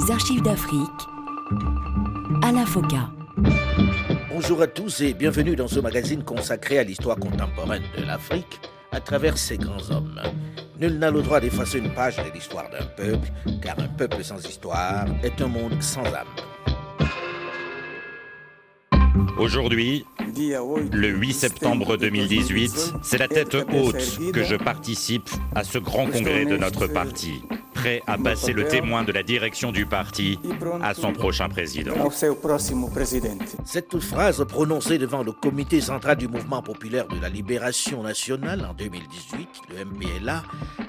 Les archives d'Afrique, Alain Foka. Bonjour à tous et bienvenue dans ce magazine consacré à l'histoire contemporaine de l'Afrique à travers ses grands hommes. Nul n'a le droit d'effacer une page de l'histoire d'un peuple, car un peuple sans histoire est un monde sans âme. Aujourd'hui, le 8 septembre 2018, c'est la tête haute que je participe à ce grand congrès de notre parti, prêt à passer le témoin de la direction du parti à son prochain président. Cette phrase prononcée devant le comité central du mouvement populaire de la libération nationale en 2018, le MPLA,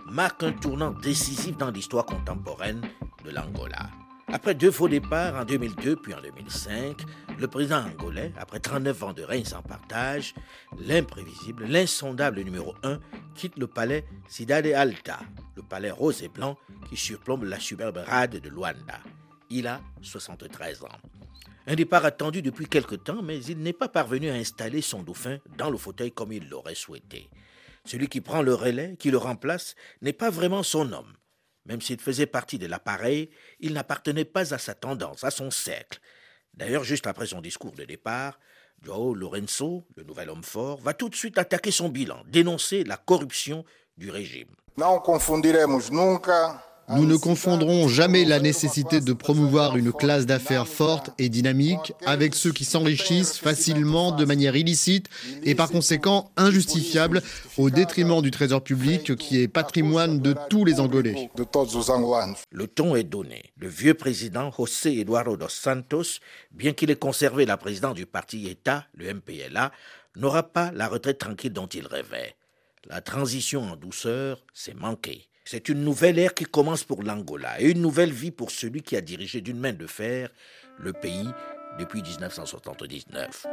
marque un tournant décisif dans l'histoire contemporaine de l'Angola. Après deux faux départs en 2002 puis en 2005, le président angolais, après 39 ans de règne sans partage, l'imprévisible, l'insondable numéro 1, quitte le palais Cidade Alta, le palais rose et blanc qui surplombe la superbe rade de Luanda. Il a 73 ans. Un départ attendu depuis quelque temps, mais il n'est pas parvenu à installer son dauphin dans le fauteuil comme il l'aurait souhaité. Celui qui prend le relais, qui le remplace, n'est pas vraiment son homme. Même s'il faisait partie de l'appareil, il n'appartenait pas à sa tendance, à son cercle. D'ailleurs, juste après son discours de départ, Joao Lorenzo, le nouvel homme fort, va tout de suite attaquer son bilan, dénoncer la corruption du régime. Nunca nous ne confondrons jamais la nécessité de promouvoir une classe d'affaires forte et dynamique avec ceux qui s'enrichissent facilement de manière illicite et par conséquent injustifiable au détriment du trésor public qui est patrimoine de tous les Angolais. Le ton est donné. Le vieux président José Eduardo dos Santos, bien qu'il ait conservé la présidence du parti État, le MPLA, n'aura pas la retraite tranquille dont il rêvait. La transition en douceur s'est manquée. C'est une nouvelle ère qui commence pour l'Angola et une nouvelle vie pour celui qui a dirigé d'une main de fer le pays depuis 1979.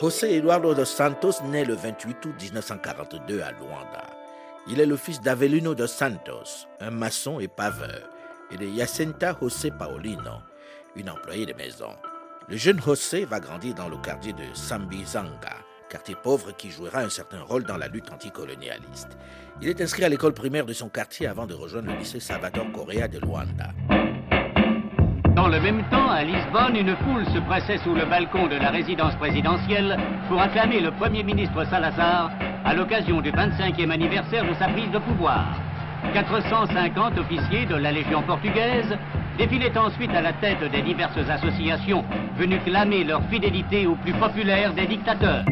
José Eduardo dos Santos naît le 28 août 1942 à Luanda. Il est le fils d'Avelino dos Santos, un maçon et paveur, et de Jacinta José Paulino, une employée de maison. Le jeune José va grandir dans le quartier de Sambizanga, quartier pauvre qui jouera un certain rôle dans la lutte anticolonialiste. Il est inscrit à l'école primaire de son quartier avant de rejoindre le lycée Salvador Correa de Luanda. Dans le même temps, à Lisbonne, une foule se pressait sous le balcon de la résidence présidentielle pour acclamer le Premier ministre Salazar à l'occasion du 25e anniversaire de sa prise de pouvoir. 450 officiers de la Légion portugaise défilaient ensuite à la tête des diverses associations venues clamer leur fidélité au plus populaire des dictateurs.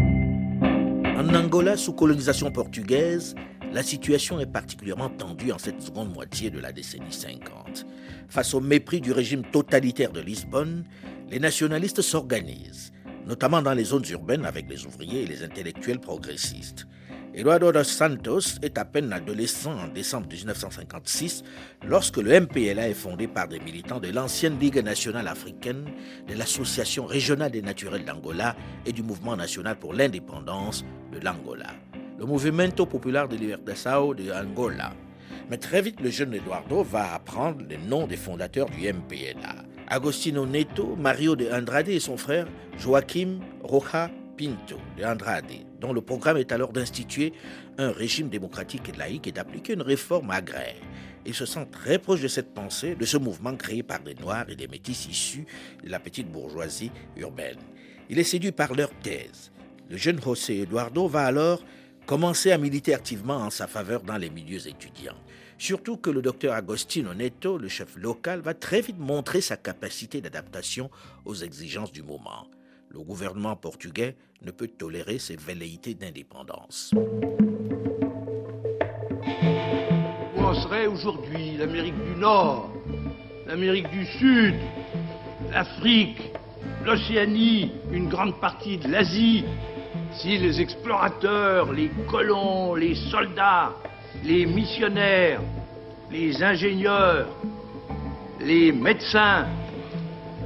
En Angola, sous colonisation portugaise, la situation est particulièrement tendue en cette seconde moitié de la décennie 50. Face au mépris du régime totalitaire de Lisbonne, les nationalistes s'organisent, notamment dans les zones urbaines avec les ouvriers et les intellectuels progressistes. Eduardo dos Santos est à peine adolescent en décembre 1956 lorsque le MPLA est fondé par des militants de l'ancienne Ligue nationale africaine, de l'Association régionale des naturels d'Angola et du Mouvement national pour l'indépendance de l'Angola, le Movimento Popular de Libertação de Angola. Mais très vite, le jeune Eduardo va apprendre les noms des fondateurs du MPLA. Agostino Neto, Mario de Andrade et son frère Joaquim Roja Pinto de Andrade, dont le programme est alors d'instituer un régime démocratique et laïque et d'appliquer une réforme agraire. Il se sent très proche de cette pensée, de ce mouvement créé par des Noirs et des Métis issus de la petite bourgeoisie urbaine. Il est séduit par leur thèse. Le jeune José Eduardo va alors commencer à militer activement en sa faveur dans les milieux étudiants. Surtout que le docteur Agostino Neto, le chef local, va très vite montrer sa capacité d'adaptation aux exigences du moment le gouvernement portugais ne peut tolérer ces velléités d'indépendance. Où en serait aujourd'hui l'Amérique du Nord, l'Amérique du Sud, l'Afrique, l'Océanie, une grande partie de l'Asie, si les explorateurs, les colons, les soldats, les missionnaires, les ingénieurs, les médecins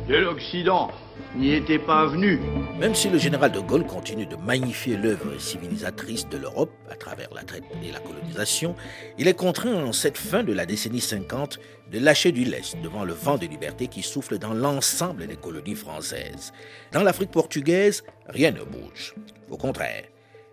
de l'Occident n'y était pas venu. Même si le général de Gaulle continue de magnifier l'œuvre civilisatrice de l'Europe à travers la traite et la colonisation, il est contraint en cette fin de la décennie 50 de lâcher du lest devant le vent de liberté qui souffle dans l'ensemble des colonies françaises. Dans l'Afrique portugaise, rien ne bouge. Au contraire,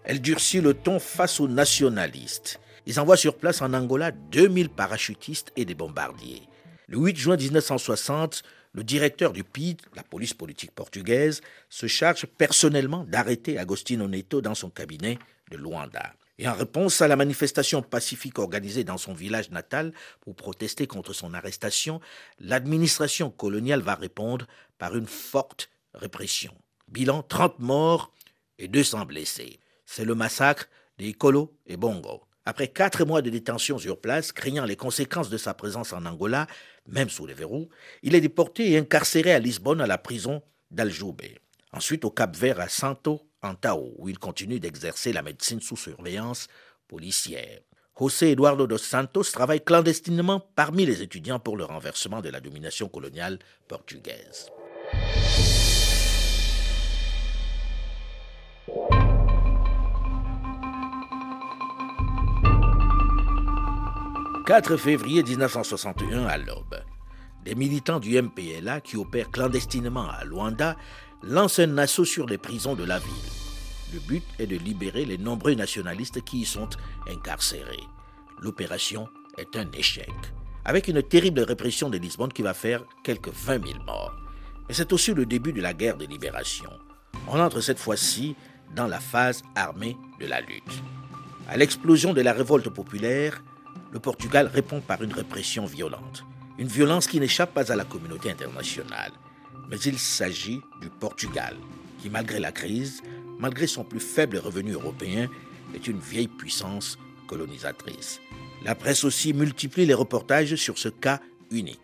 elle durcit le ton face aux nationalistes. Ils envoient sur place en Angola 2000 parachutistes et des bombardiers. Le 8 juin 1960, le directeur du PID, la police politique portugaise, se charge personnellement d'arrêter Agostino Neto dans son cabinet de Luanda. Et en réponse à la manifestation pacifique organisée dans son village natal pour protester contre son arrestation, l'administration coloniale va répondre par une forte répression. Bilan 30 morts et 200 blessés. C'est le massacre des Kolo et Bongo. Après quatre mois de détention sur place, craignant les conséquences de sa présence en Angola, même sous les verrous, il est déporté et incarcéré à Lisbonne à la prison d'Aljoube. Ensuite au Cap Vert à Santo Antao, où il continue d'exercer la médecine sous surveillance policière. José Eduardo dos Santos travaille clandestinement parmi les étudiants pour le renversement de la domination coloniale portugaise. 4 février 1961 à l'aube. Des militants du MPLA qui opèrent clandestinement à Luanda lancent un assaut sur les prisons de la ville. Le but est de libérer les nombreux nationalistes qui y sont incarcérés. L'opération est un échec, avec une terrible répression de Lisbonne qui va faire quelques 20 000 morts. Mais c'est aussi le début de la guerre de libération. On entre cette fois-ci dans la phase armée de la lutte. À l'explosion de la révolte populaire, le Portugal répond par une répression violente. Une violence qui n'échappe pas à la communauté internationale. Mais il s'agit du Portugal, qui malgré la crise, malgré son plus faible revenu européen, est une vieille puissance colonisatrice. La presse aussi multiplie les reportages sur ce cas unique.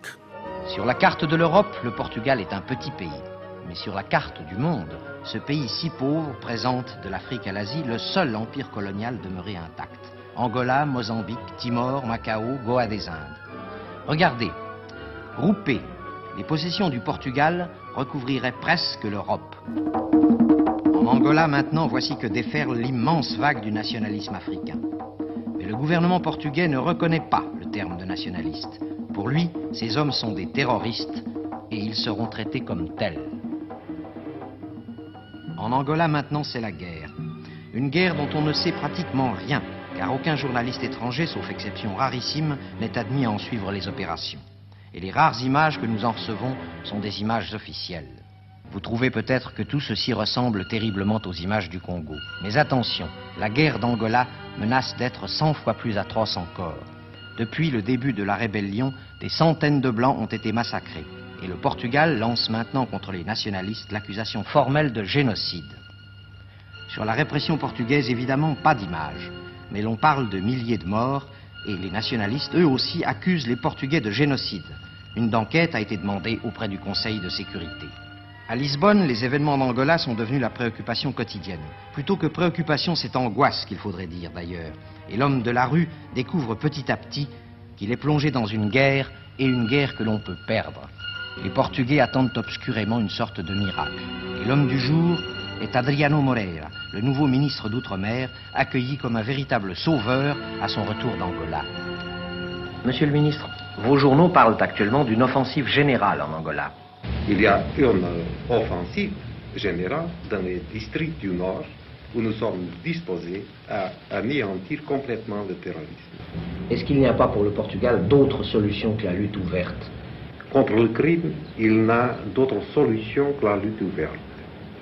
Sur la carte de l'Europe, le Portugal est un petit pays. Mais sur la carte du monde, ce pays si pauvre présente de l'Afrique à l'Asie le seul empire colonial demeuré intact. Angola, Mozambique, Timor, Macao, Goa des Indes. Regardez, groupées, les possessions du Portugal recouvriraient presque l'Europe. En Angola, maintenant, voici que déferle l'immense vague du nationalisme africain. Mais le gouvernement portugais ne reconnaît pas le terme de nationaliste. Pour lui, ces hommes sont des terroristes et ils seront traités comme tels. En Angola, maintenant, c'est la guerre. Une guerre dont on ne sait pratiquement rien car aucun journaliste étranger, sauf exception rarissime, n'est admis à en suivre les opérations. Et les rares images que nous en recevons sont des images officielles. Vous trouvez peut-être que tout ceci ressemble terriblement aux images du Congo. Mais attention, la guerre d'Angola menace d'être cent fois plus atroce encore. Depuis le début de la rébellion, des centaines de Blancs ont été massacrés. Et le Portugal lance maintenant contre les nationalistes l'accusation formelle de génocide. Sur la répression portugaise, évidemment, pas d'image mais l'on parle de milliers de morts et les nationalistes, eux aussi, accusent les Portugais de génocide. Une enquête a été demandée auprès du Conseil de sécurité. À Lisbonne, les événements d'Angola sont devenus la préoccupation quotidienne. Plutôt que préoccupation, c'est angoisse qu'il faudrait dire d'ailleurs. Et l'homme de la rue découvre petit à petit qu'il est plongé dans une guerre et une guerre que l'on peut perdre. Les Portugais attendent obscurément une sorte de miracle. Et l'homme du jour est Adriano Moreira, le nouveau ministre d'Outre-mer, accueilli comme un véritable sauveur à son retour d'Angola. Monsieur le ministre, vos journaux parlent actuellement d'une offensive générale en Angola. Il y a une offensive générale dans les districts du Nord où nous sommes disposés à anéantir complètement le terrorisme. Est-ce qu'il n'y a pas pour le Portugal d'autres solutions que la lutte ouverte? Contre le crime, il n'a d'autre solution que la lutte ouverte.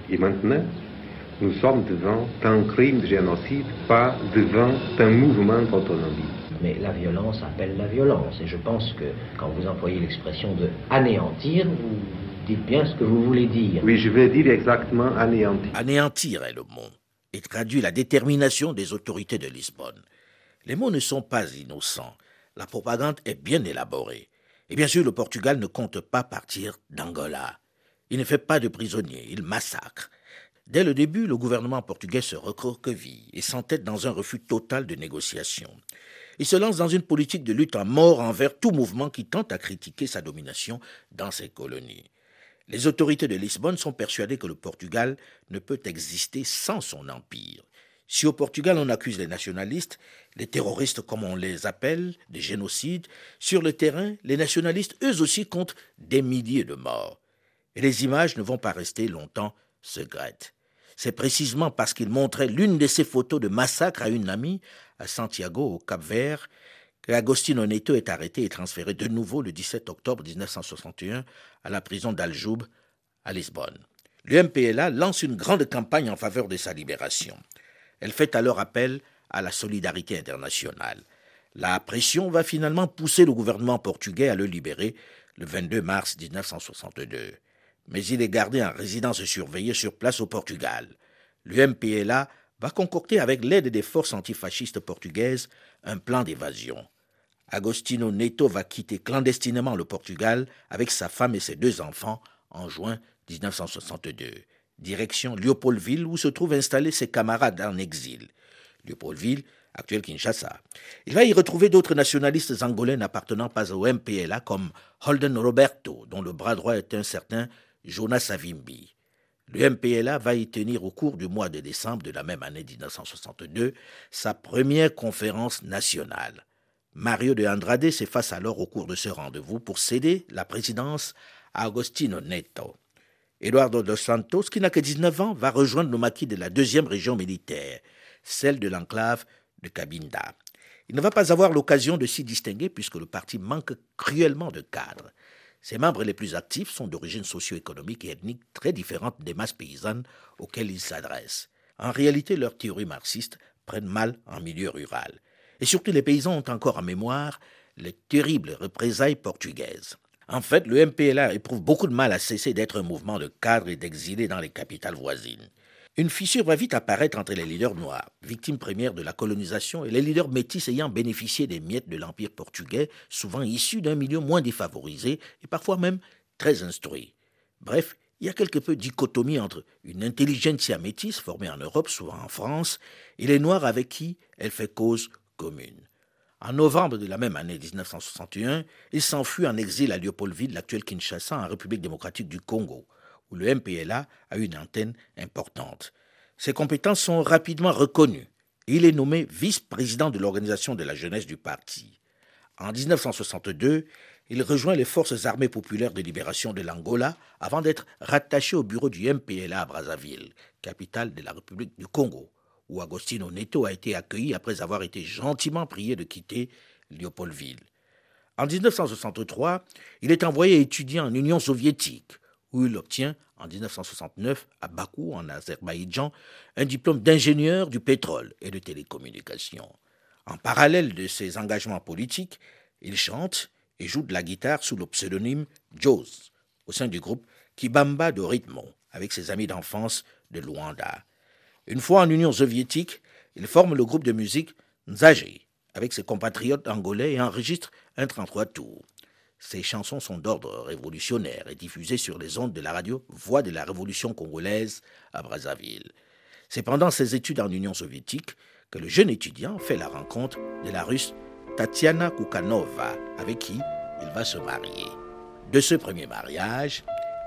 Et maintenant, nous sommes devant un crime de génocide, pas devant un mouvement d'autonomie. Mais la violence appelle la violence. Et je pense que quand vous employez l'expression de anéantir, vous dites bien ce que vous voulez dire. Oui, je vais dire exactement anéantir. Anéantir est le mot et traduit la détermination des autorités de Lisbonne. Les mots ne sont pas innocents. La propagande est bien élaborée. Et bien sûr, le Portugal ne compte pas partir d'Angola. Il ne fait pas de prisonniers, il massacre. Dès le début, le gouvernement portugais se recroqueville et s'entête dans un refus total de négociation. Il se lance dans une politique de lutte à mort envers tout mouvement qui tente à critiquer sa domination dans ses colonies. Les autorités de Lisbonne sont persuadées que le Portugal ne peut exister sans son empire. Si au Portugal on accuse les nationalistes, les terroristes comme on les appelle, des génocides, sur le terrain, les nationalistes eux aussi comptent des milliers de morts. Et les images ne vont pas rester longtemps secrètes. C'est précisément parce qu'il montrait l'une de ces photos de massacre à une amie à Santiago, au Cap-Vert, qu'Agostino Neto est arrêté et transféré de nouveau le 17 octobre 1961 à la prison d'Aljoub, à Lisbonne. L'UMPLA lance une grande campagne en faveur de sa libération. Elle fait alors appel à la solidarité internationale. La pression va finalement pousser le gouvernement portugais à le libérer le 22 mars 1962. Mais il est gardé en résidence surveillée sur place au Portugal. L'UMPLA va concocter avec l'aide des forces antifascistes portugaises un plan d'évasion. Agostino Neto va quitter clandestinement le Portugal avec sa femme et ses deux enfants en juin 1962 direction Léopoldville, où se trouvent installés ses camarades en exil. Léopoldville, actuel Kinshasa. Il va y retrouver d'autres nationalistes angolais n'appartenant pas au MPLA, comme Holden Roberto, dont le bras droit est un certain Jonas Savimbi. Le MPLA va y tenir au cours du mois de décembre de la même année 1962 sa première conférence nationale. Mario de Andrade s'efface alors au cours de ce rendez-vous pour céder la présidence à Agostino Neto. Eduardo dos Santos, qui n'a que 19 ans, va rejoindre le maquis de la deuxième région militaire, celle de l'enclave de Cabinda. Il ne va pas avoir l'occasion de s'y distinguer puisque le parti manque cruellement de cadres. Ses membres les plus actifs sont d'origine socio-économique et ethnique très différente des masses paysannes auxquelles ils s'adressent. En réalité, leurs théories marxistes prennent mal en milieu rural. Et surtout, les paysans ont encore en mémoire les terribles représailles portugaises. En fait, le MPLA éprouve beaucoup de mal à cesser d'être un mouvement de cadres et d'exilés dans les capitales voisines. Une fissure va vite apparaître entre les leaders noirs, victimes premières de la colonisation, et les leaders métis ayant bénéficié des miettes de l'Empire portugais, souvent issus d'un milieu moins défavorisé et parfois même très instruit. Bref, il y a quelque peu dichotomie entre une intelligentsia métisse formée en Europe, souvent en France, et les Noirs avec qui elle fait cause commune. En novembre de la même année 1961, il s'enfuit en exil à Léopoldville, l'actuelle Kinshasa, en République démocratique du Congo, où le MPLA a une antenne importante. Ses compétences sont rapidement reconnues. Il est nommé vice-président de l'organisation de la jeunesse du parti. En 1962, il rejoint les forces armées populaires de libération de l'Angola avant d'être rattaché au bureau du MPLA à Brazzaville, capitale de la République du Congo où Agostino Neto a été accueilli après avoir été gentiment prié de quitter Léopoldville. En 1963, il est envoyé étudier en Union soviétique, où il obtient en 1969 à Bakou, en Azerbaïdjan, un diplôme d'ingénieur du pétrole et de télécommunications. En parallèle de ses engagements politiques, il chante et joue de la guitare sous le pseudonyme Joes, au sein du groupe Kibamba de Ritmo, avec ses amis d'enfance de Luanda. Une fois en Union soviétique, il forme le groupe de musique Nzaje avec ses compatriotes angolais et enregistre un 33 tours. Ses chansons sont d'ordre révolutionnaire et diffusées sur les ondes de la radio Voix de la Révolution congolaise à Brazzaville. C'est pendant ses études en Union soviétique que le jeune étudiant fait la rencontre de la russe Tatiana Kukanova, avec qui il va se marier. De ce premier mariage,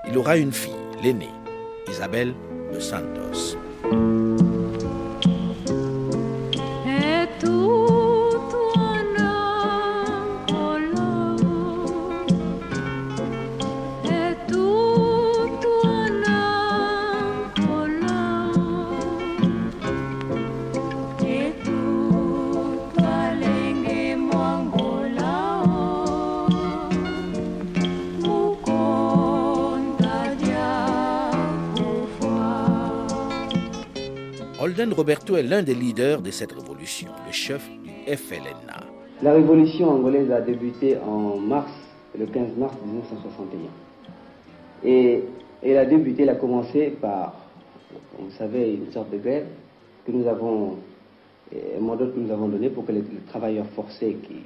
il aura une fille, l'aînée, Isabelle de Santos. Roberto est l'un des leaders de cette révolution, le chef du FLNA. La révolution angolaise a débuté en mars, le 15 mars 1961. Et elle a débuté, elle a commencé par, vous savez, une sorte de grève que nous avons, un mandat que nous avons donné pour que les, travailleurs forcés qui.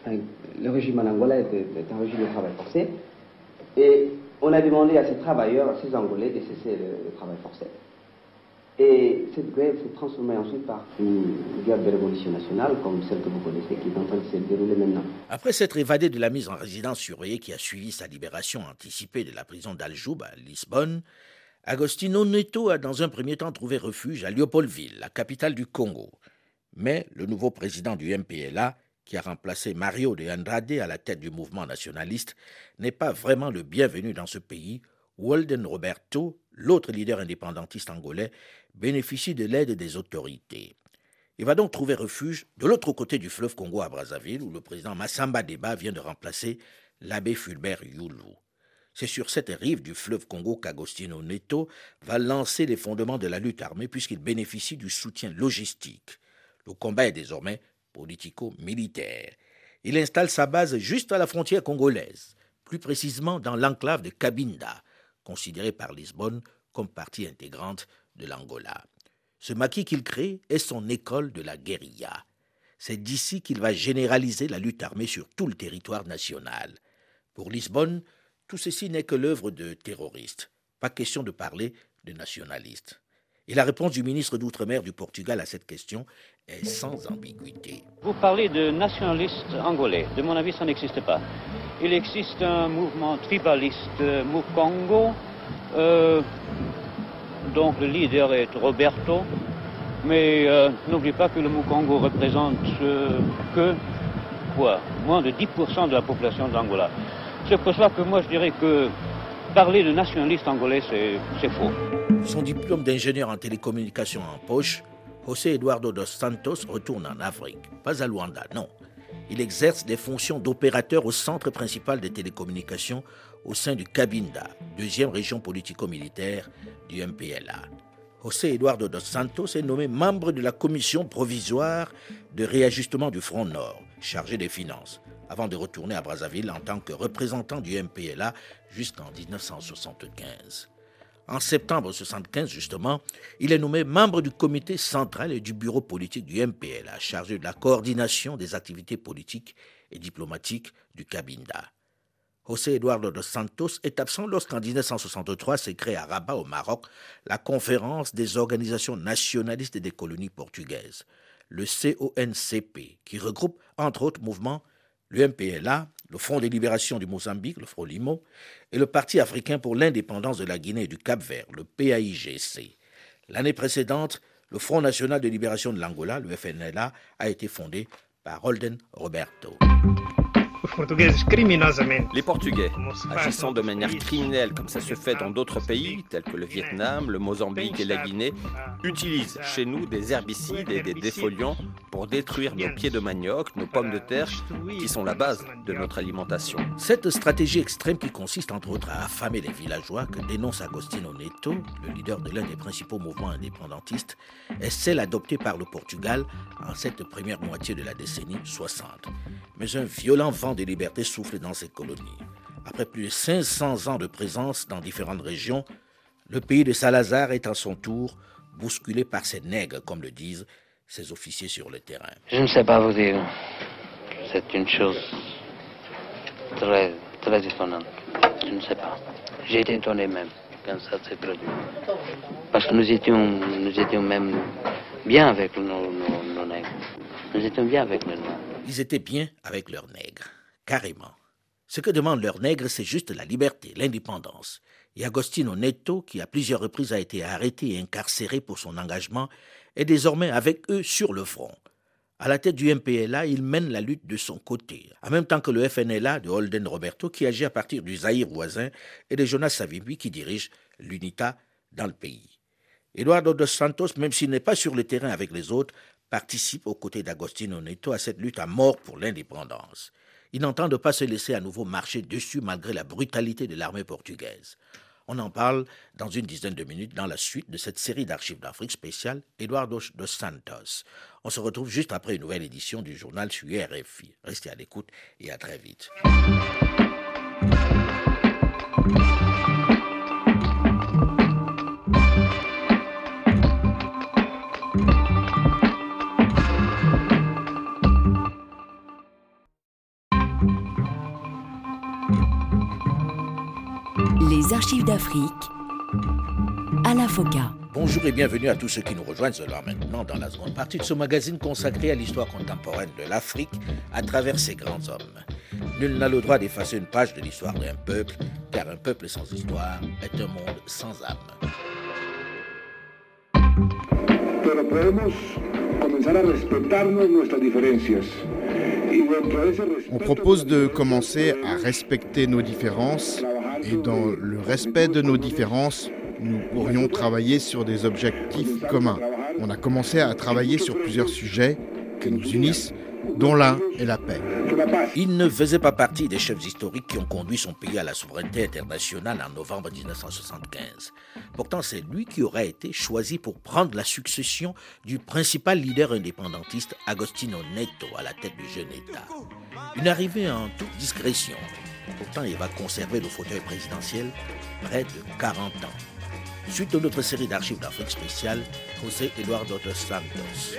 Enfin, le régime en Angola est, un régime de travail forcé. Et on a demandé à ces travailleurs, à ces Angolais, de cesser le travail forcé. Et cette grève s'est transformée ensuite par une guerre de révolution nationale, comme celle que vous connaissez, qui est en train de se dérouler maintenant. Après s'être évadé de la mise en résidence surveillée qui a suivi sa libération anticipée de la prison d'Aljoub à Lisbonne, Agostino Neto a dans un premier temps trouvé refuge à Léopoldville, la capitale du Congo. Mais le nouveau président du MPLA, qui a remplacé Mario de Andrade à la tête du mouvement nationaliste, n'est pas vraiment le bienvenu dans ce pays où Holden Roberto, l'autre leader indépendantiste angolais, bénéficie de l'aide des autorités. Il va donc trouver refuge de l'autre côté du fleuve Congo à Brazzaville, où le président Massamba Deba vient de remplacer l'abbé Fulbert Yulu. C'est sur cette rive du fleuve Congo qu'Agostino Neto va lancer les fondements de la lutte armée puisqu'il bénéficie du soutien logistique. Le combat est désormais politico-militaire. Il installe sa base juste à la frontière congolaise, plus précisément dans l'enclave de Cabinda, considérée par Lisbonne comme partie intégrante de l'Angola. Ce maquis qu'il crée est son école de la guérilla. C'est d'ici qu'il va généraliser la lutte armée sur tout le territoire national. Pour Lisbonne, tout ceci n'est que l'œuvre de terroristes. Pas question de parler de nationalistes. Et la réponse du ministre d'Outre-mer du Portugal à cette question est sans ambiguïté. Vous parlez de nationalistes angolais. De mon avis, ça n'existe pas. Il existe un mouvement tribaliste Mukongo, euh, dont le leader est Roberto. Mais euh, n'oublie pas que le Mukongo représente euh, que quoi, moins de 10% de la population d'Angola. C'est pour cela que moi je dirais que parler de nationaliste angolais, c'est faux. Son diplôme d'ingénieur en télécommunications en poche, José Eduardo dos Santos retourne en Afrique, pas à Luanda, non. Il exerce des fonctions d'opérateur au centre principal des télécommunications au sein du Cabinda, deuxième région politico-militaire du MPLA. José Eduardo dos Santos est nommé membre de la commission provisoire de réajustement du Front Nord, chargé des finances avant de retourner à Brazzaville en tant que représentant du MPLA jusqu'en 1975. En septembre 1975, justement, il est nommé membre du comité central et du bureau politique du MPLA, chargé de la coordination des activités politiques et diplomatiques du Cabinda. José Eduardo dos Santos est absent lorsqu'en 1963 s'est créée à Rabat, au Maroc, la conférence des organisations nationalistes des colonies portugaises, le CONCP, qui regroupe entre autres mouvements le MPLA, le Front de libération du Mozambique, le Frolimo, et le Parti africain pour l'indépendance de la Guinée et du Cap-Vert, le PAIGC. L'année précédente, le Front national de libération de l'Angola, le FNLA, a été fondé par Holden Roberto. Les Portugais, agissant de manière criminelle comme ça se fait dans d'autres pays, tels que le Vietnam, le Mozambique et la Guinée, utilisent chez nous des herbicides et des défoliants pour détruire nos pieds de manioc, nos pommes de terre, qui sont la base de notre alimentation. Cette stratégie extrême qui consiste entre autres à affamer les villageois que dénonce Agostinho Neto, le leader de l'un des principaux mouvements indépendantistes, est celle adoptée par le Portugal en cette première moitié de la décennie 60. Mais un violent vent des libertés soufflent dans ces colonies. Après plus de 500 ans de présence dans différentes régions, le pays de Salazar est à son tour bousculé par ces nègres, comme le disent ses officiers sur le terrain. Je ne sais pas vous dire. C'est une chose très, très étonnante. Je ne sais pas. J'ai été étonné même quand ça s'est produit. Parce que nous étions, nous étions même bien avec nos, nos nègres. Nous étions bien avec nos nègres. Ils étaient bien avec leurs nègres carrément. Ce que demandent leurs nègres, c'est juste la liberté, l'indépendance. Et Agostino Neto, qui à plusieurs reprises a été arrêté et incarcéré pour son engagement, est désormais avec eux sur le front. À la tête du MPLA, il mène la lutte de son côté, en même temps que le FNLA de Holden Roberto, qui agit à partir du Zaïre voisin, et de Jonas Savimbi, qui dirige l'UNITA dans le pays. Eduardo dos Santos, même s'il n'est pas sur le terrain avec les autres, participe aux côtés d'Agostino Neto à cette lutte à mort pour l'indépendance. Il n'entendent pas se laisser à nouveau marcher dessus malgré la brutalité de l'armée portugaise. On en parle dans une dizaine de minutes dans la suite de cette série d'archives d'Afrique spéciale Eduardo dos Santos. On se retrouve juste après une nouvelle édition du journal sur RFI. Restez à l'écoute et à très vite. Archives d'Afrique à la FOCA. Bonjour et bienvenue à tous ceux qui nous rejoignent cela maintenant dans la seconde partie de ce magazine consacré à l'histoire contemporaine de l'Afrique à travers ses grands hommes. Nul n'a le droit d'effacer une page de l'histoire d'un peuple, car un peuple sans histoire est un monde sans âme. On propose de commencer à respecter nos différences et dans le respect de nos différences, nous pourrions travailler sur des objectifs communs. On a commencé à travailler sur plusieurs sujets qui nous unissent, dont l'un est la paix. Il ne faisait pas partie des chefs historiques qui ont conduit son pays à la souveraineté internationale en novembre 1975. Pourtant, c'est lui qui aurait été choisi pour prendre la succession du principal leader indépendantiste Agostino Neto à la tête du jeune État. Une arrivée en toute discrétion. Pourtant, il va conserver le fauteuil présidentiel près de 40 ans. Suite de notre série d'archives d'Afrique spéciale, José Eduardo dos Santos.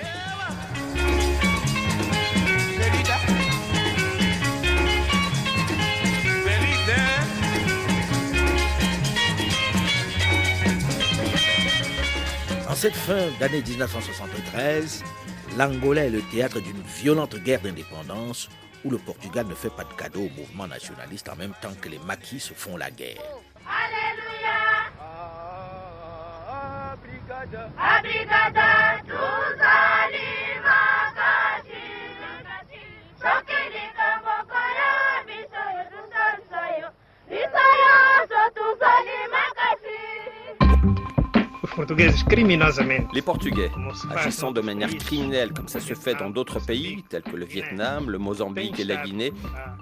En cette fin d'année 1973, l'Angola est le théâtre d'une violente guerre d'indépendance où le Portugal ne fait pas de cadeau au mouvement nationaliste en même temps que les maquis se font la guerre. Les Portugais, agissant de manière criminelle comme ça se fait dans d'autres pays, tels que le Vietnam, le Mozambique et la Guinée,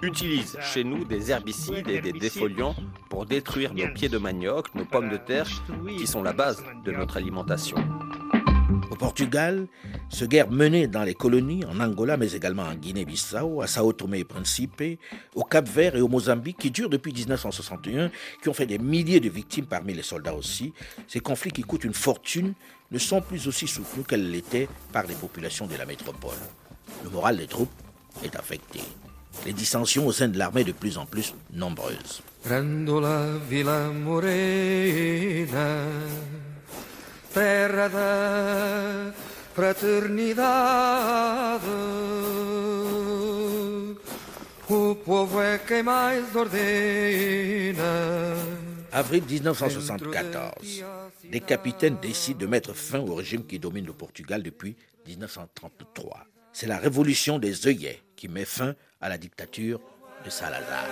utilisent chez nous des herbicides et des défoliants pour détruire nos pieds de manioc, nos pommes de terre, qui sont la base de notre alimentation. Au Portugal, ce guerre menée dans les colonies, en Angola, mais également en Guinée-Bissau, à Sao Tomé et Principe, au Cap-Vert et au Mozambique, qui durent depuis 1961, qui ont fait des milliers de victimes parmi les soldats aussi, ces conflits qui coûtent une fortune ne sont plus aussi soutenus qu'elles l'étaient par les populations de la métropole. Le moral des troupes est affecté. Les dissensions au sein de l'armée de plus en plus nombreuses. Terra da fraternidade. O povo é quem mais ordena. Avril 1974, des capitaines décident de mettre fin au régime qui domine le Portugal depuis 1933. C'est la révolution des œillets qui met fin à la dictature de Salazar.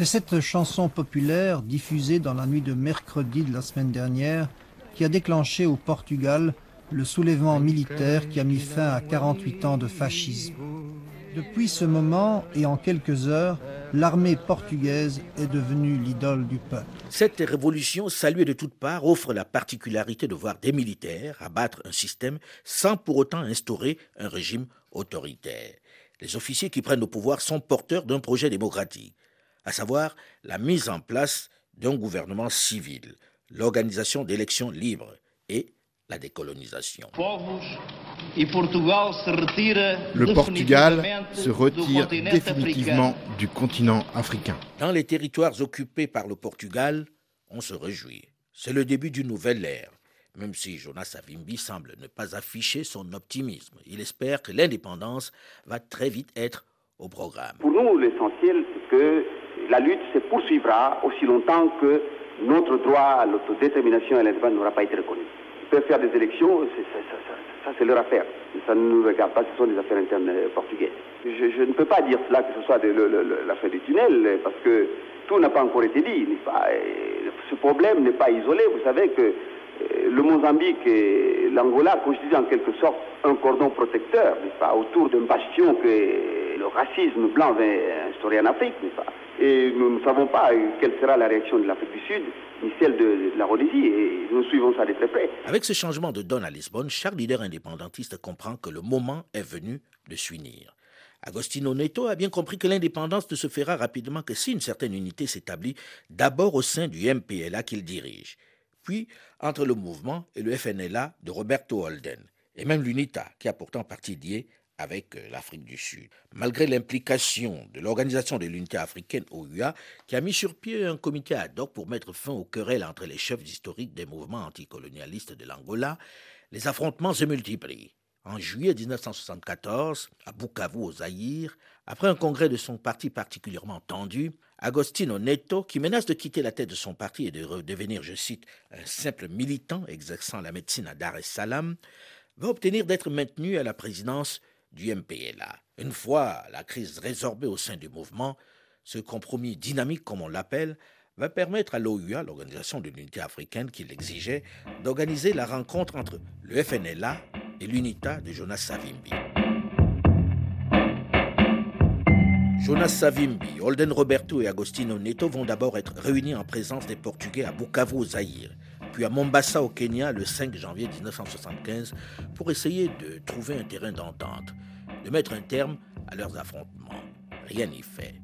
C'est cette chanson populaire diffusée dans la nuit de mercredi de la semaine dernière qui a déclenché au Portugal le soulèvement militaire qui a mis fin à 48 ans de fascisme. Depuis ce moment et en quelques heures, l'armée portugaise est devenue l'idole du peuple. Cette révolution, saluée de toutes parts, offre la particularité de voir des militaires abattre un système sans pour autant instaurer un régime autoritaire. Les officiers qui prennent le pouvoir sont porteurs d'un projet démocratique à savoir la mise en place d'un gouvernement civil, l'organisation d'élections libres et la décolonisation. Le Portugal se retire définitivement du continent africain. Dans les territoires occupés par le Portugal, on se réjouit. C'est le début d'une nouvelle ère. Même si Jonas Savimbi semble ne pas afficher son optimisme, il espère que l'indépendance va très vite être au programme. Pour nous, l'essentiel, c'est que la lutte se poursuivra aussi longtemps que notre droit à l'autodétermination et à l'indépendance n'aura pas été reconnu. Ils peuvent faire des élections, ça, c'est leur affaire. Ça ne nous regarde pas, ce sont des affaires internes euh, portugaises. Je, ne peux pas dire cela que ce soit l'affaire du tunnel, parce que tout n'a pas encore été dit. ce problème n'est pas isolé. Vous savez que euh, le Mozambique et l'Angola constituent en quelque sorte un cordon protecteur, pas, autour d'un bastion que le racisme blanc va instaurer en Afrique, pas. Et nous ne savons pas quelle sera la réaction de l'Afrique du Sud, ni celle de, la Rhodésie, et nous suivons ça de très près. Avec ce changement de donne à Lisbonne, chaque leader indépendantiste comprend que le moment est venu de s'unir. Agostino Neto a bien compris que l'indépendance ne se fera rapidement que si une certaine unité s'établit d'abord au sein du MPLA qu'il dirige. puis entre le mouvement et le FNLA de Roberto Holden, et même l'UNITA, qui a pourtant parti lié avec euh, l'Afrique du Sud. Malgré l'implication de l'Organisation de l'Unité africaine OUA, qui a mis sur pied un comité ad hoc pour mettre fin aux querelles entre les chefs historiques des mouvements anticolonialistes de l'Angola, les affrontements se multiplient. En juillet 1974, à Bukavu, au Zaïre, après un congrès de son parti particulièrement tendu, Agostino Neto, qui menace de quitter la tête de son parti et de redevenir, je cite, un simple militant exerçant la médecine à Dar es Salaam, va obtenir d'être maintenu à la présidence du MPLA. Une fois la crise résorbée au sein du mouvement, ce compromis dynamique, comme on l'appelle, va permettre à l'OUA, l'Organisation de l'Unité africaine qui l'exigeait, d'organiser la rencontre entre le FNLA et l'UNITA de Jonas Savimbi. Jonas Savimbi, Holden Roberto et Agostino Neto vont d'abord être réunis en présence des Portugais à Bukavu Zaïre, puis à Mombasa au Kenya le 5 janvier 1975 pour essayer de trouver un terrain d'entente, de mettre un terme à leurs affrontements. Rien n'y fait.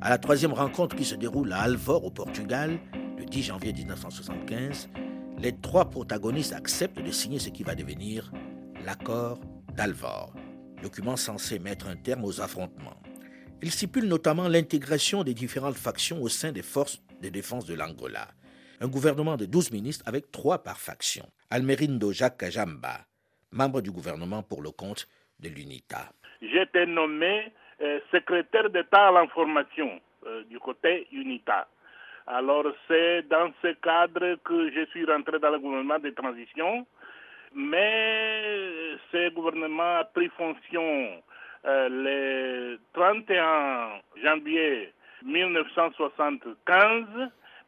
À la troisième rencontre qui se déroule à Alvor au Portugal, le 10 janvier 1975, les trois protagonistes acceptent de signer ce qui va devenir l'accord d'Alvor, document censé mettre un terme aux affrontements. Il stipule notamment l'intégration des différentes factions au sein des forces de défense de l'Angola. Un gouvernement de 12 ministres avec trois par faction. Almerindo Jacques Kajamba, membre du gouvernement pour le compte de l'UNITA. J'étais nommé euh, secrétaire d'État à l'information euh, du côté UNITA. Alors c'est dans ce cadre que je suis rentré dans le gouvernement de transition, mais ce gouvernement a pris fonction euh, le 31 janvier 1975,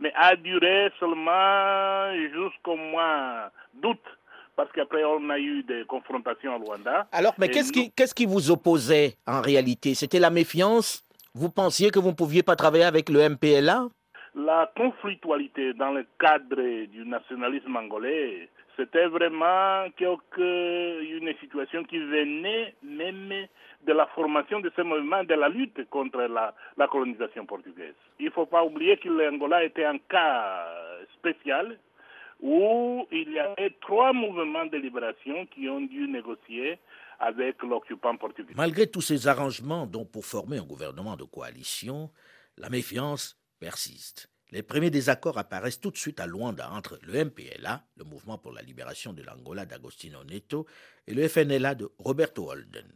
mais a duré seulement jusqu'au mois d'août parce qu'après on a eu des confrontations à Rwanda. Alors, mais qu'est-ce qui, qu'est-ce qui vous opposait en réalité? C'était la méfiance? Vous pensiez que vous ne pouviez pas travailler avec le MPLA La conflictualité dans le cadre du nationalisme angolais, c'était vraiment une situation qui venait même de la formation de ce mouvement, de la lutte contre la, la colonisation portugaise. Il ne faut pas oublier que l'Angola était un cas spécial où il y avait trois mouvements de libération qui ont dû négocier avec l'occupant portugais. Malgré tous ces arrangements, dont pour former un gouvernement de coalition, la méfiance persiste. Les premiers désaccords apparaissent tout de suite à Luanda entre le MPLA, le mouvement pour la libération de l'Angola d'Agostino Neto, et le FNLA de Roberto Holden.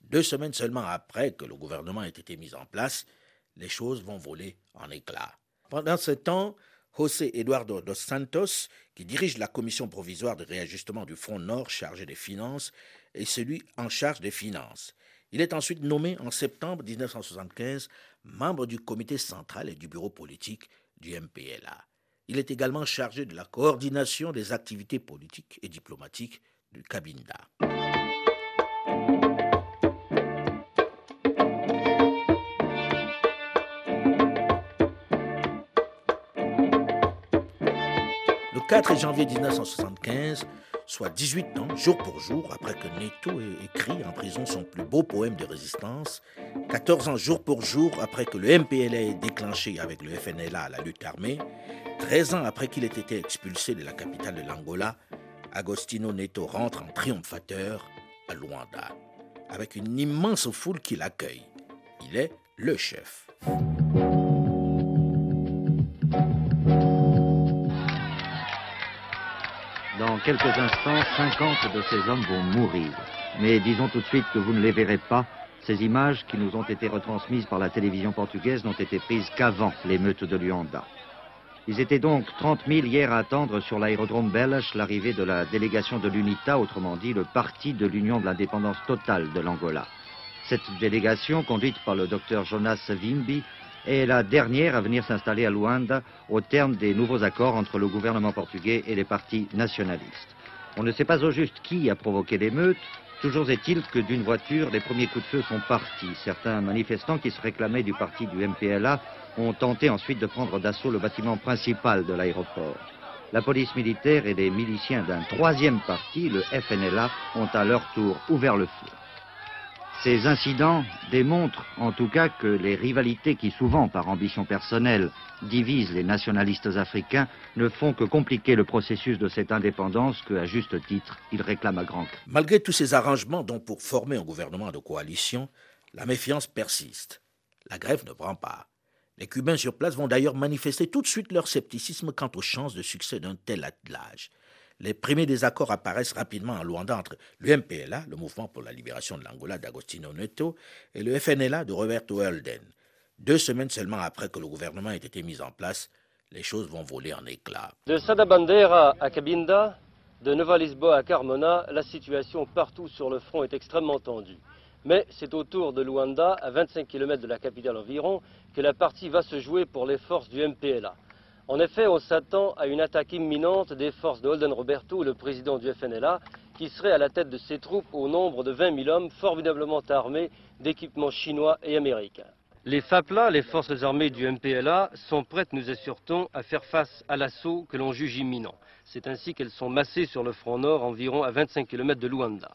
Deux semaines seulement après que le gouvernement ait été mis en place, les choses vont voler en éclats. Pendant ce temps, José Eduardo dos Santos, qui dirige la commission provisoire de réajustement du Front Nord chargé des finances, est celui en charge des finances. Il est ensuite nommé en septembre 1975 membre du comité central et du bureau politique du MPLA. Il est également chargé de la coordination des activités politiques et diplomatiques du Cabinda. Le 4 janvier 1975, soit 18 ans, jour pour jour, après que Neto ait écrit en prison son plus beau poème de résistance, 14 ans jour pour jour après que le MPLA ait déclenché avec le FNLA la lutte armée, 13 ans après qu'il ait été expulsé de la capitale de l'Angola, Agostino Neto rentre en triomphateur à Luanda, avec une immense foule qui l'accueille. Il est le chef. Quelques instants, 50 de ces hommes vont mourir. Mais disons tout de suite que vous ne les verrez pas. Ces images qui nous ont été retransmises par la télévision portugaise n'ont été prises qu'avant l'émeute de Luanda. Ils étaient donc 30 000 hier à attendre sur l'aérodrome belge l'arrivée de la délégation de l'UNITA, autrement dit le parti de l'Union de l'indépendance totale de l'Angola. Cette délégation, conduite par le docteur Jonas Savimbi, est la dernière à venir s'installer à Luanda au terme des nouveaux accords entre le gouvernement portugais et les partis nationalistes. On ne sait pas au juste qui a provoqué l'émeute. Toujours est-il que d'une voiture, les premiers coups de feu sont partis. Certains manifestants qui se réclamaient du parti du MPLA ont tenté ensuite de prendre d'assaut le bâtiment principal de l'aéroport. La police militaire et des miliciens d'un troisième parti, le FNLA, ont à leur tour ouvert le feu. Ces incidents démontrent en tout cas que les rivalités qui souvent, par ambition personnelle, divisent les nationalistes africains ne font que compliquer le processus de cette indépendance que, à juste titre, ils réclament à grand Malgré tous ces arrangements dont pour former un gouvernement de coalition, la méfiance persiste. La grève ne prend pas. Les Cubains sur place vont d'ailleurs manifester tout de suite leur scepticisme quant aux chances de succès d'un tel attelage les premiers désaccords apparaissent rapidement en Luanda entre l'UMPLA, le mouvement pour la libération de l'Angola d'Agostino Neto, et le FNLA de Roberto Holden. Deux semaines seulement après que le gouvernement ait été mis en place, les choses vont voler en éclats. De Sadabandera à Cabinda, de Nova Lisboa à Carmona, la situation partout sur le front est extrêmement tendue. Mais c'est autour de Luanda, à 25 km de la capitale environ, que la partie va se jouer pour les forces du MPLA. En effet, on s'attend à une attaque imminente des forces de Holden Roberto, le président du FNLA, qui serait à la tête de ses troupes au nombre de 20 000 hommes formidablement armés d'équipements chinois et américains. Les FAPLA, les forces armées du MPLA, sont prêtes, nous assurons, à faire face à l'assaut que l'on juge imminent. C'est ainsi qu'elles sont massées sur le front nord, environ à 25 km de Luanda.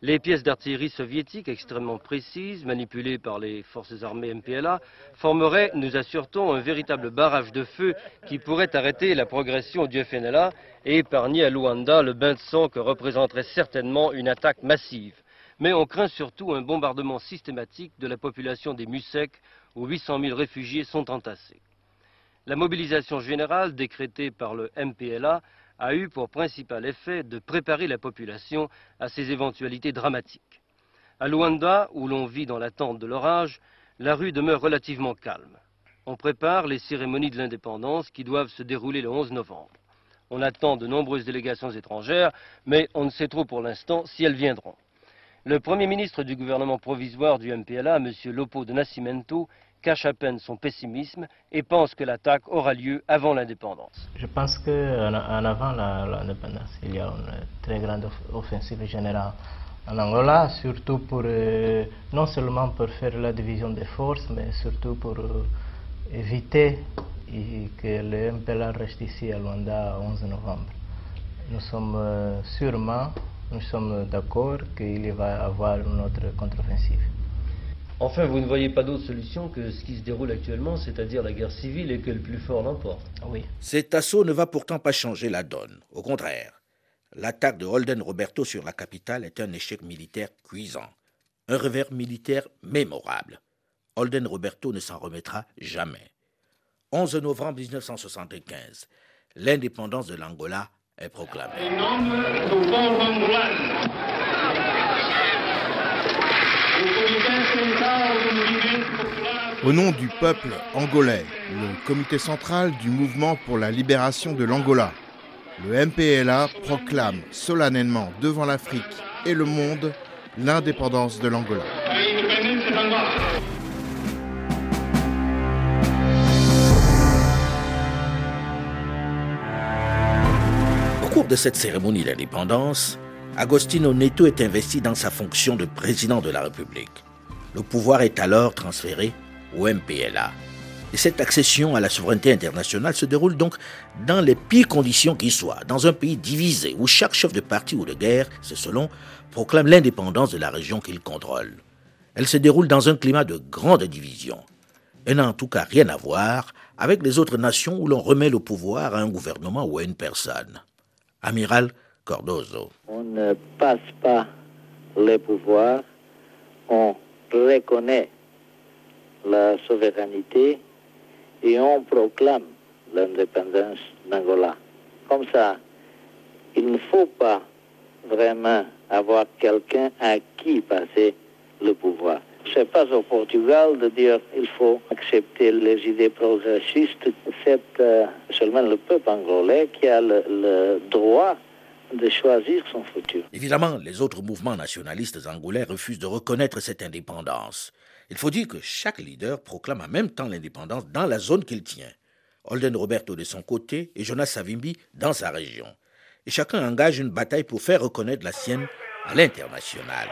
Les pièces d'artillerie soviétiques extrêmement précises, manipulées par les forces armées MPLA, formeraient, nous assure-t-on, un véritable barrage de feu qui pourrait arrêter la progression du FNLA et épargner à Luanda le bain de sang que représenterait certainement une attaque massive. Mais on craint surtout un bombardement systématique de la population des Musek, où 800 000 réfugiés sont entassés. La mobilisation générale décrétée par le MPLA a eu pour principal effet de préparer la population à ces éventualités dramatiques. À Luanda, où l'on vit dans l'attente de l'orage, la rue demeure relativement calme. On prépare les cérémonies de l'indépendance qui doivent se dérouler le 11 novembre. On attend de nombreuses délégations étrangères, mais on ne sait trop pour l'instant si elles viendront. Le Premier ministre du gouvernement provisoire du MPLA, M. Lopo de Nascimento, cache à peine son pessimisme et pense que l'attaque aura lieu avant l'indépendance. Je pense qu'en en avant l'indépendance, il y a une très grande offensive générale en Angola, surtout pour, euh, non seulement pour faire la division des forces, mais surtout pour euh, éviter que le MPLA reste ici à Luanda le 11 novembre. Nous sommes euh, sûrement, nous sommes d'accord qu'il va y avoir une autre contre-offensive. Enfin, vous ne voyez pas d'autre solution que ce qui se déroule actuellement, c'est-à-dire la guerre civile et que le plus fort l'emporte. Oui. Cet assaut ne va pourtant pas changer la donne. Au contraire, l'attaque de Holden Roberto sur la capitale est un échec militaire cuisant, un revers militaire mémorable. Holden Roberto ne s'en remettra jamais. 11 novembre 1975, l'indépendance de l'Angola est proclamée. Au nom du peuple angolais, le comité central du mouvement pour la libération de l'Angola, le MPLA proclame solennellement devant l'Afrique et le monde l'indépendance de l'Angola. Au cours de cette cérémonie d'indépendance, Agostino Neto est investi dans sa fonction de président de la République. Le pouvoir est alors transféré au MPLA. Et cette accession à la souveraineté internationale se déroule donc dans les pires conditions qui soient, dans un pays divisé où chaque chef de parti ou de guerre, c'est selon, proclame l'indépendance de la région qu'il contrôle. Elle se déroule dans un climat de grande division. Elle n'a en tout cas rien à voir avec les autres nations où l'on remet le pouvoir à un gouvernement ou à une personne. Amiral Cordozo. On ne passe pas le pouvoir, on reconnaît la souveraineté et on proclame l'indépendance d'Angola. Comme ça, il ne faut pas vraiment avoir quelqu'un à qui passer le pouvoir. Ce n'est pas au Portugal de dire qu'il faut accepter les idées progressistes. C'est euh, seulement le peuple angolais qui a le droit de choisir son futur. Évidemment, les autres mouvements nationalistes angolais refusent de reconnaître cette indépendance. Il faut dire que chaque leader proclame en même temps l'indépendance dans la zone qu'il tient. Holden Roberto de son côté et Jonas Savimbi dans sa région. Et chacun engage une bataille pour faire reconnaître la sienne à l'international.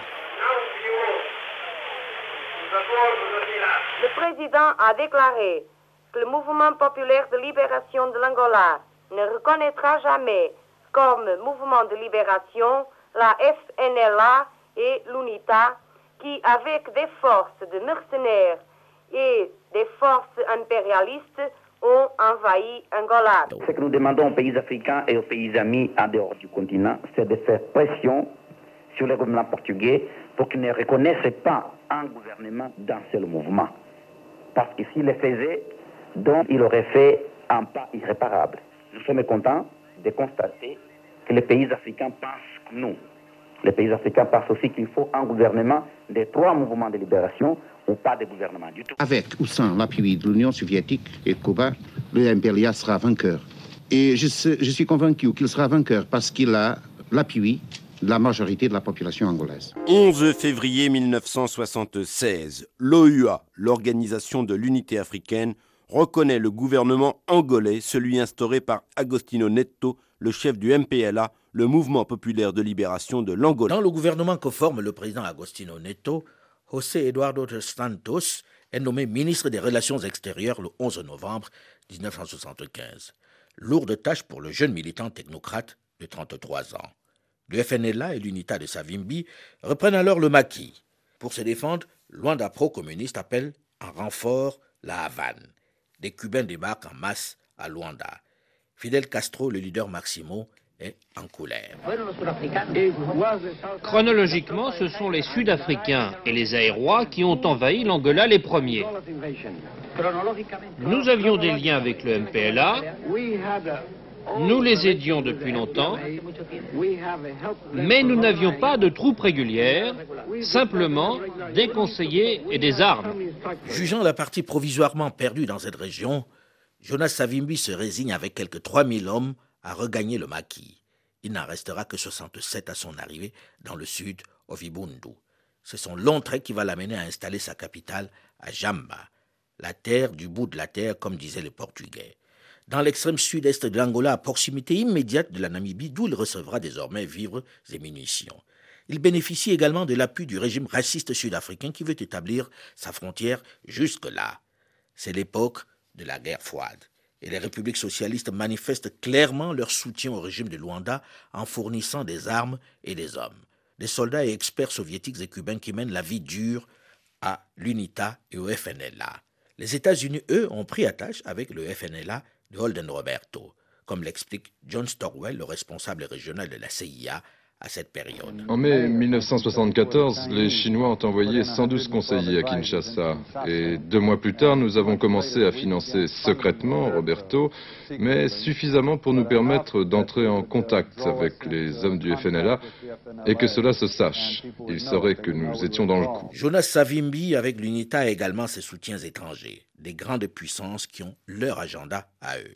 Le président a déclaré que le mouvement populaire de libération de l'Angola ne reconnaîtra jamais comme mouvement de libération la FNLA et l'UNITA qui, avec des forces de mercenaires et des forces impérialistes, ont envahi Angola. Ce que nous demandons aux pays africains et aux pays amis en dehors du continent, c'est de faire pression sur le gouvernement portugais pour qu'ils ne reconnaissent pas un gouvernement d'un seul mouvement. Parce que s'il le faisait, donc il aurait fait un pas irréparable. Nous sommes contents de constater que les pays africains pensent comme nous. Les pays africains pensent aussi qu'il faut un gouvernement des trois mouvements de libération ou pas de gouvernement du tout. Avec ou sans l'appui de l'Union soviétique et de Cuba, le MPLA sera vainqueur. Et je, je suis convaincu qu'il sera vainqueur parce qu'il a l'appui de la majorité de la population angolaise. 11 février 1976, l'OUA, l'Organisation de l'Unité africaine, reconnaît le gouvernement angolais, celui instauré par Agostino Neto, le chef du MPLA, le mouvement populaire de libération de l'Angola. Dans le gouvernement que forme le président Agostino Neto, José Eduardo dos Santos est nommé ministre des Relations extérieures le 11 novembre 1975. Lourde tâche pour le jeune militant technocrate de 33 ans. Le FNLA et l'UNITA de Savimbi reprennent alors le maquis. Pour se défendre, Luanda pro-communiste appelle en renfort la Havane. Des Cubains débarquent en masse à Luanda. Fidel Castro, le leader Maximo, est en colère. Chronologiquement, ce sont les Sud-Africains et les Aérois qui ont envahi l'Angola les premiers. Nous avions des liens avec le MPLA, nous les aidions depuis longtemps, mais nous n'avions pas de troupes régulières, simplement des conseillers et des armes. Jugeant la partie provisoirement perdue dans cette région, Jonas Savimbi se résigne avec quelques 3000 hommes à regagner le maquis. Il n'en restera que 67 à son arrivée dans le sud, au Vibundu. C'est son long trait qui va l'amener à installer sa capitale à Jamba, la terre du bout de la terre, comme disaient les Portugais. Dans l'extrême sud-est de l'Angola, à proximité immédiate de la Namibie, d'où il recevra désormais vivres et munitions. Il bénéficie également de l'appui du régime raciste sud-africain qui veut établir sa frontière jusque-là. C'est l'époque de la guerre froide et les républiques socialistes manifestent clairement leur soutien au régime de Luanda en fournissant des armes et des hommes. Des soldats et experts soviétiques et cubains qui mènent la vie dure à l'UNITA et au FNLA. Les États-Unis, eux, ont pris attache avec le FNLA de Holden Roberto, comme l'explique John Stockwell, le responsable régional de la CIA à cette période. En mai 1974, les Chinois ont envoyé 112 conseillers à Kinshasa. Et deux mois plus tard, nous avons commencé à financer secrètement Roberto, mais suffisamment pour nous permettre d'entrer en contact avec les hommes du FNLA et que cela se sache. Ils sauraient que nous étions dans le coup. Jonas Savimbi, avec l'UNITA, a également ses soutiens étrangers, des grandes puissances qui ont leur agenda à eux.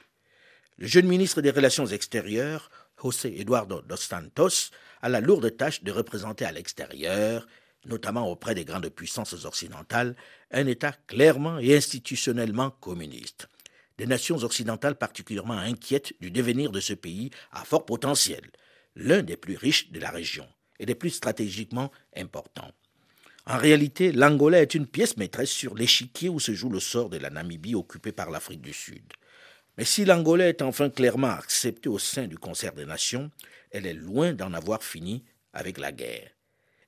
Le jeune ministre des Relations extérieures, José Eduardo dos Santos, a la lourde tâche de représenter à l'extérieur, notamment auprès des grandes puissances occidentales, un État clairement et institutionnellement communiste. Des nations occidentales particulièrement inquiètes du devenir de ce pays à fort potentiel, l'un des plus riches de la région et des plus stratégiquement importants. En réalité, l'Angola est une pièce maîtresse sur l'échiquier où se joue le sort de la Namibie occupée par l'Afrique du Sud. Mais si l'Angola est enfin clairement acceptée au sein du concert des nations, elle est loin d'en avoir fini avec la guerre.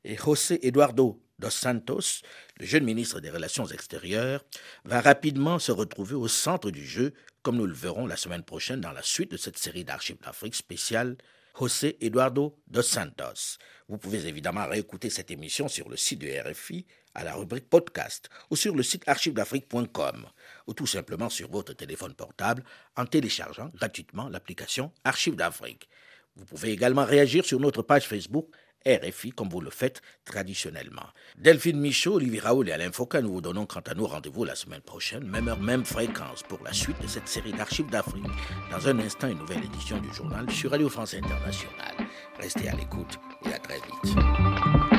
Et José Eduardo dos Santos, le jeune ministre des Relations extérieures, va rapidement se retrouver au centre du jeu, comme nous le verrons la semaine prochaine dans la suite de cette série d'archives d'Afrique spéciale José Eduardo dos Santos. Vous pouvez évidemment réécouter cette émission sur le site de RFI à la rubrique podcast ou sur le site archivesdafrique.com ou tout simplement sur votre téléphone portable en téléchargeant gratuitement l'application Archives d'Afrique. Vous pouvez également réagir sur notre page Facebook RFI comme vous le faites traditionnellement. Delphine Michaud, Olivier Raoul et Alain Foucault, nous vous donnons quant à nous rendez-vous la semaine prochaine, même heure, même fréquence, pour la suite de cette série d'archives d'Afrique. Dans un instant, une nouvelle édition du journal sur Radio France Internationale. Restez à l'écoute et à très vite.